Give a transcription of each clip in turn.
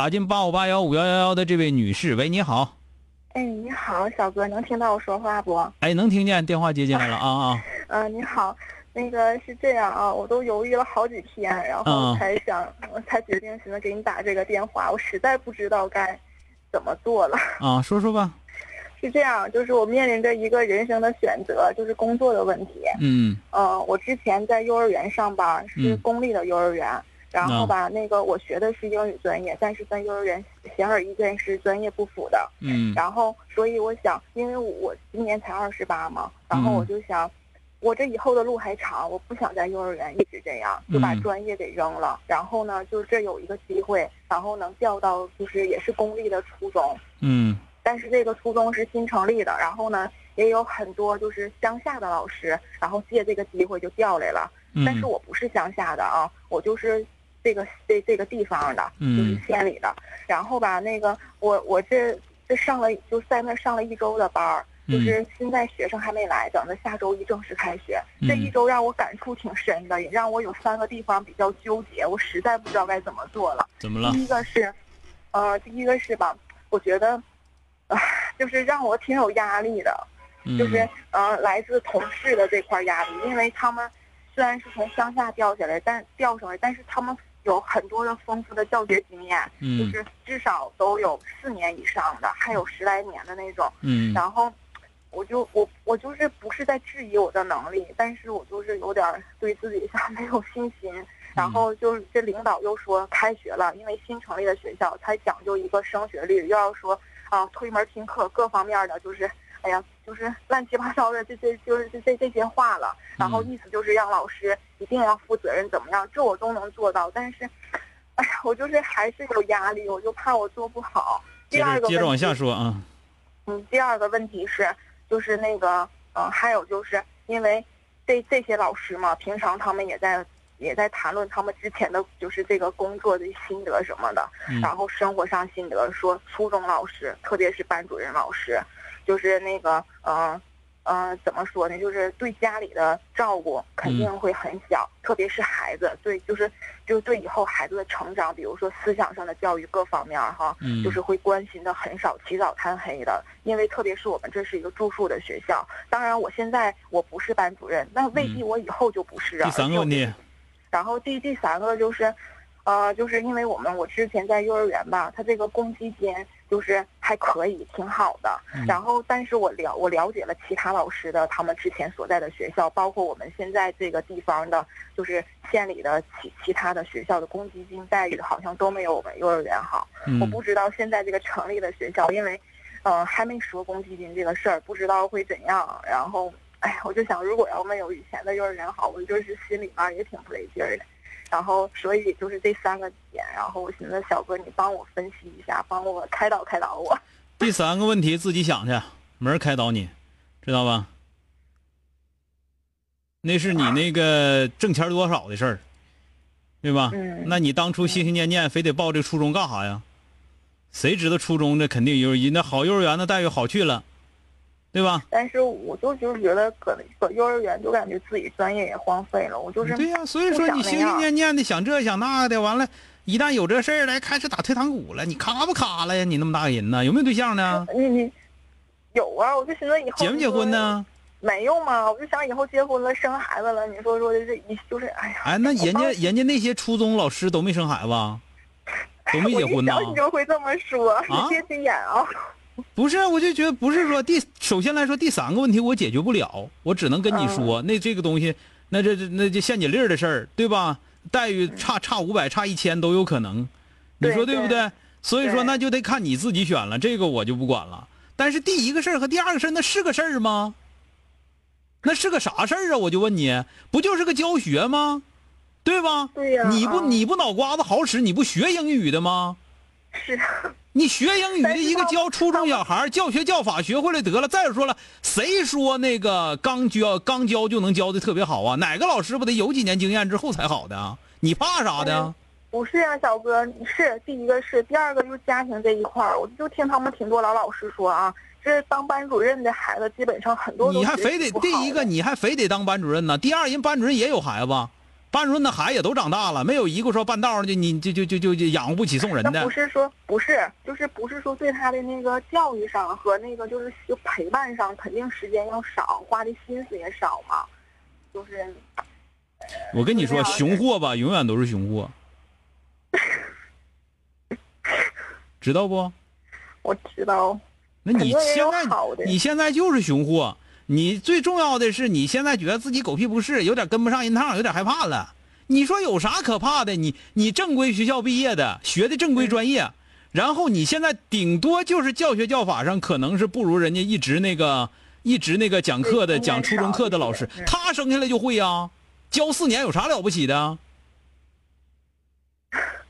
打进八五八幺五幺幺幺的这位女士，喂，你好。哎，你好，小哥，能听到我说话不？哎，能听见，电话接进来了啊啊。嗯，你好，那个是这样啊，我都犹豫了好几天，然后才想，才决定寻思给你打这个电话，我实在不知道该怎么做了。啊，说说吧。是这样，就是我面临着一个人生的选择，就是工作的问题。嗯。嗯，我之前在幼儿园上班，是公立的幼儿园。然后吧，那个我学的是英语专业，但是跟幼儿园显而易见是专业不符的。嗯。然后，所以我想，因为我今年才二十八嘛，然后我就想，我这以后的路还长，我不想在幼儿园一直这样，就把专业给扔了。然后呢，就这有一个机会，然后能调到就是也是公立的初中。嗯。但是这个初中是新成立的，然后呢，也有很多就是乡下的老师，然后借这个机会就调来了。嗯。但是我不是乡下的啊，我就是。这个这这个地方的，就是县里的。然后吧，那个我我这这上了就在那上了一周的班儿，就是现在学生还没来，等着下周一正式开学。这一周让我感触挺深的，也让我有三个地方比较纠结，我实在不知道该怎么做了。怎么了？第一个是，呃，第一个是吧，我觉得，啊，就是让我挺有压力的，就是呃，来自同事的这块压力，因为他们虽然是从乡下调下来，但调上来，但是他们。有很多的丰富的教学经验，就是至少都有四年以上的，还有十来年的那种。嗯，然后我就我我就是不是在质疑我的能力，但是我就是有点对自己像没有信心。然后就是这领导又说开学了，因为新成立的学校才讲究一个升学率，又要说啊推门听课，各方面的就是。哎呀，就是乱七八糟的，这这就是这这这些话了。然后意思就是让老师一定要负责任，怎么样？这我都能做到。但是，哎呀，我就是还是有压力，我就怕我做不好。第二个接着往下说啊。嗯，第二个问题是，就是那个，嗯，还有就是因为这这些老师嘛，平常他们也在也在谈论他们之前的就是这个工作的心得什么的，然后生活上心得，说初中老师，特别是班主任老师。就是那个，嗯，嗯，怎么说呢？就是对家里的照顾肯定会很小，特别是孩子，对，就是，就是对以后孩子的成长，比如说思想上的教育各方面哈，就是会关心的很少，起早贪黑的。因为特别是我们这是一个住宿的学校，当然我现在我不是班主任，那未必我以后就不是啊。第三个问题，然后第第三个就是，呃，就是因为我们我之前在幼儿园吧，他这个公积金。就是还可以，挺好的。然后，但是我了我了解了其他老师的他们之前所在的学校，包括我们现在这个地方的，就是县里的其其他的学校的公积金待遇好像都没有我们幼儿园好。我不知道现在这个成立的学校，因为，呃，还没说公积金这个事儿，不知道会怎样。然后，哎呀，我就想，如果要没有以前的幼儿园好，我就是心里面也挺不得劲儿的。然后，所以就是这三个点。然后我寻思，小哥，你帮我分析一下，帮我开导开导我。第三个问题自己想去，没人开导你，知道吧？那是你那个挣钱多少的事儿，对吧？嗯。那你当初心心念念非得报这初中干啥呀？谁知道初中的肯定有人那好幼儿园的待遇好去了。对吧？但是我就就是觉得搁搁幼儿园就感觉自己专业也荒废了，我就是对呀。所以说你心心念念的想这想那的，完了，一旦有这事儿来，开始打退堂鼓了，你卡不卡了呀？你那么大个人呢？有没有对象呢？你你有啊？我就寻思以后结没结婚呢？没有嘛？我就想以后结婚了，生孩子了，你说说的这一就是哎呀。哎，那人家人家那些初中老师都没生孩子。都没 结婚呢我一你就会这么说，啊你别急眼啊。不是，我就觉得不是说第首先来说第三个问题我解决不了，我只能跟你说，那这个东西，那这这那这陷阱粒儿的事儿，对吧？待遇差差五百差一千都有可能，你说对对不对？所以说那就得看你自己选了，这个我就不管了。但是第一个事儿和第二个事儿那是个事儿吗？那是个啥事儿啊？我就问你，不就是个教学吗？对吧？对呀你不啊你不脑瓜子好使，你不学英语的吗？是，你学英语的一个教初中小孩教学教法学会了得了。再说了，谁说那个刚教刚教就能教的特别好啊？哪个老师不得有几年经验之后才好的啊？你怕啥的啊？不是啊，小哥，是第一个是，第二个就是家庭这一块儿，我就听他们挺多老老师说啊，这当班主任的孩子基本上很多都你还非得第一个你还非得当班主任呢？第二人班主任也有孩子，班主任的孩子也都长大了，没有一个说半道上就你就就就就就养活不起送人的那不。是说不是，就是不是说对他的那个教育上和那个就是就陪伴上，肯定时间要少，花的心思也少嘛。就是我跟你说，熊货吧，永远都是熊货，知道不？我知道，那你现在你现在就是熊货，你最重要的是你现在觉得自己狗屁不是，有点跟不上人趟，有点害怕了。你说有啥可怕的？你你正规学校毕业的，学的正规专业，然后你现在顶多就是教学教法上可能是不如人家一直那个一直那个讲课的讲初中课的老师他生下来就会呀、教四年有啥了不起的？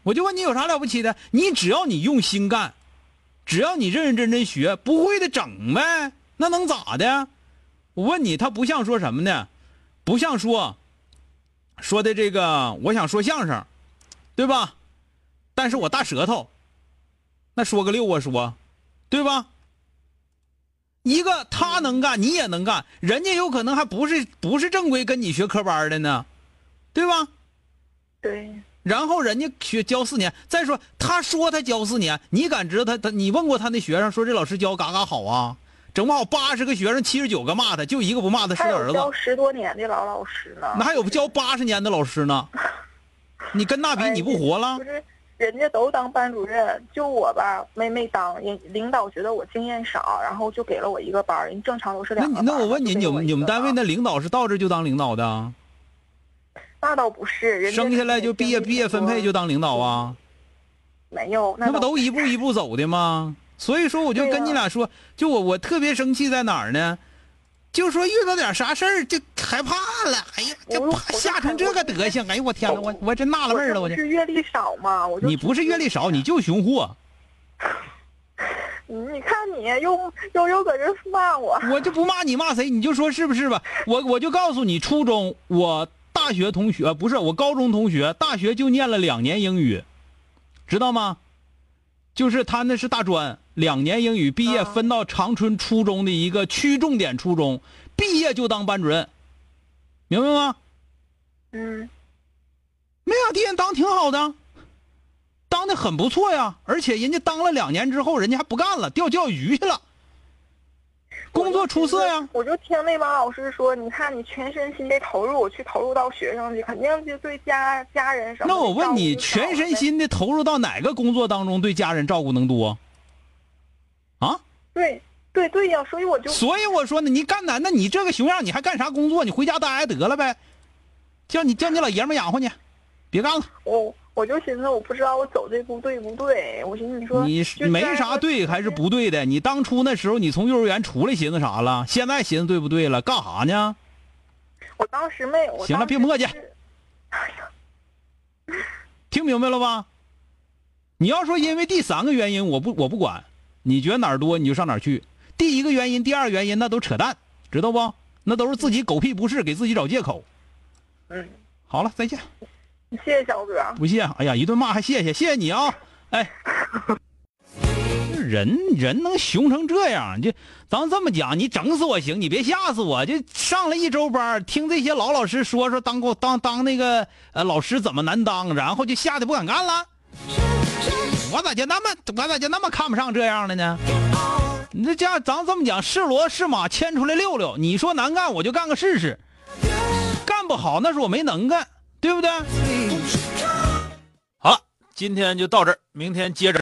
我就问你有啥了不起的？你只要你用心干，只要你认认真真学，不会的整呗，那能咋的？我问你，他不像说什么呢？不像说说的这个，我想说相声，对吧？但是我大舌头，那说个六啊说，对吧？一个他能干，你也能干，人家有可能还不是不是正规跟你学科班的呢，对吧？对，然后人家学教四年，再说他说他教四年，你敢知道他他你问过他那学生说这老师教嘎嘎好啊？整不好八十个学生七十九个骂他，就一个不骂他是他儿子。教十多年的老老师呢。那还有教八十年的老师呢，你跟那比哎你不活了不？是人家都当班主任，就我吧没没当，人领导觉得我经验少，然后就给了我一个班，人正常都是两个班儿。那我问你，你们你们单位那领导是到这就当领导的啊？那倒不是，人家生下来就毕业毕业分配就当领导啊？没有，那不都一步一步走的吗？所以说，我就跟你俩说，就我我特别生气在哪儿呢？就说遇到点啥事儿就害怕了，哎呀，这我怕吓成这个德行，哎呦我天呐，我我真纳了闷儿了，我这是阅历少吗？我就你不是阅历少，你就熊货，你 你看你又又又搁这骂我，我就不骂你骂谁，你就说是不是吧？我我就告诉你，初中我大学同学不是我高中同学，大学就念了两年英语，知道吗？就是他那是大专，两年英语毕业啊分到长春初中的一个区重点初中，毕业就当班主任，明白吗？嗯，没咋地，人当挺好的，当的很不错呀。而且人家当了两年之后，人家还不干了，钓钓鱼去了，工作出色呀。我就听那帮老师说，你看你全身心的投入去投入到学生去，肯定就对家家人什么的那我问你，全身心的投入到哪个工作当中，对家人照顾能多？啊？对对对呀，所以我就所以我说呢，你干哪？那你这个熊样，你还干啥工作？你回家待着得了呗，叫你叫你老爷们养活你，别干了。我我就寻思，我不知道我走这步对不对。我寻思你说你没啥对还是不对的？你当初那时候你从幼儿园出来寻思啥了？现在寻思对不对了？干啥呢？我当时没，有行了别磨叽是 听明白了吧？你要说因为第三个原因，我不我不管，你觉得哪儿多你就上哪儿去。第一个原因、第二个原因那都扯淡，知道不？那都是自己狗屁不是，给自己找借口。嗯，好了，再见。谢谢小哥。不谢，哎呀，一顿骂还谢谢，谢谢你啊！哎，人人能熊成这样，就咱这么讲，你整死我行，你别吓死我。就上了一周班，听这些老老师说说当过当当那个呃老师怎么难当，然后就吓得不敢干了。我咋就那么我咋就那么看不上这样的呢？你这这样，咱这么讲，是骡是马牵出来溜溜，你说难干我就干个试试，干不好那是我没能干，对不对？好了，今天就到这儿，明天接着。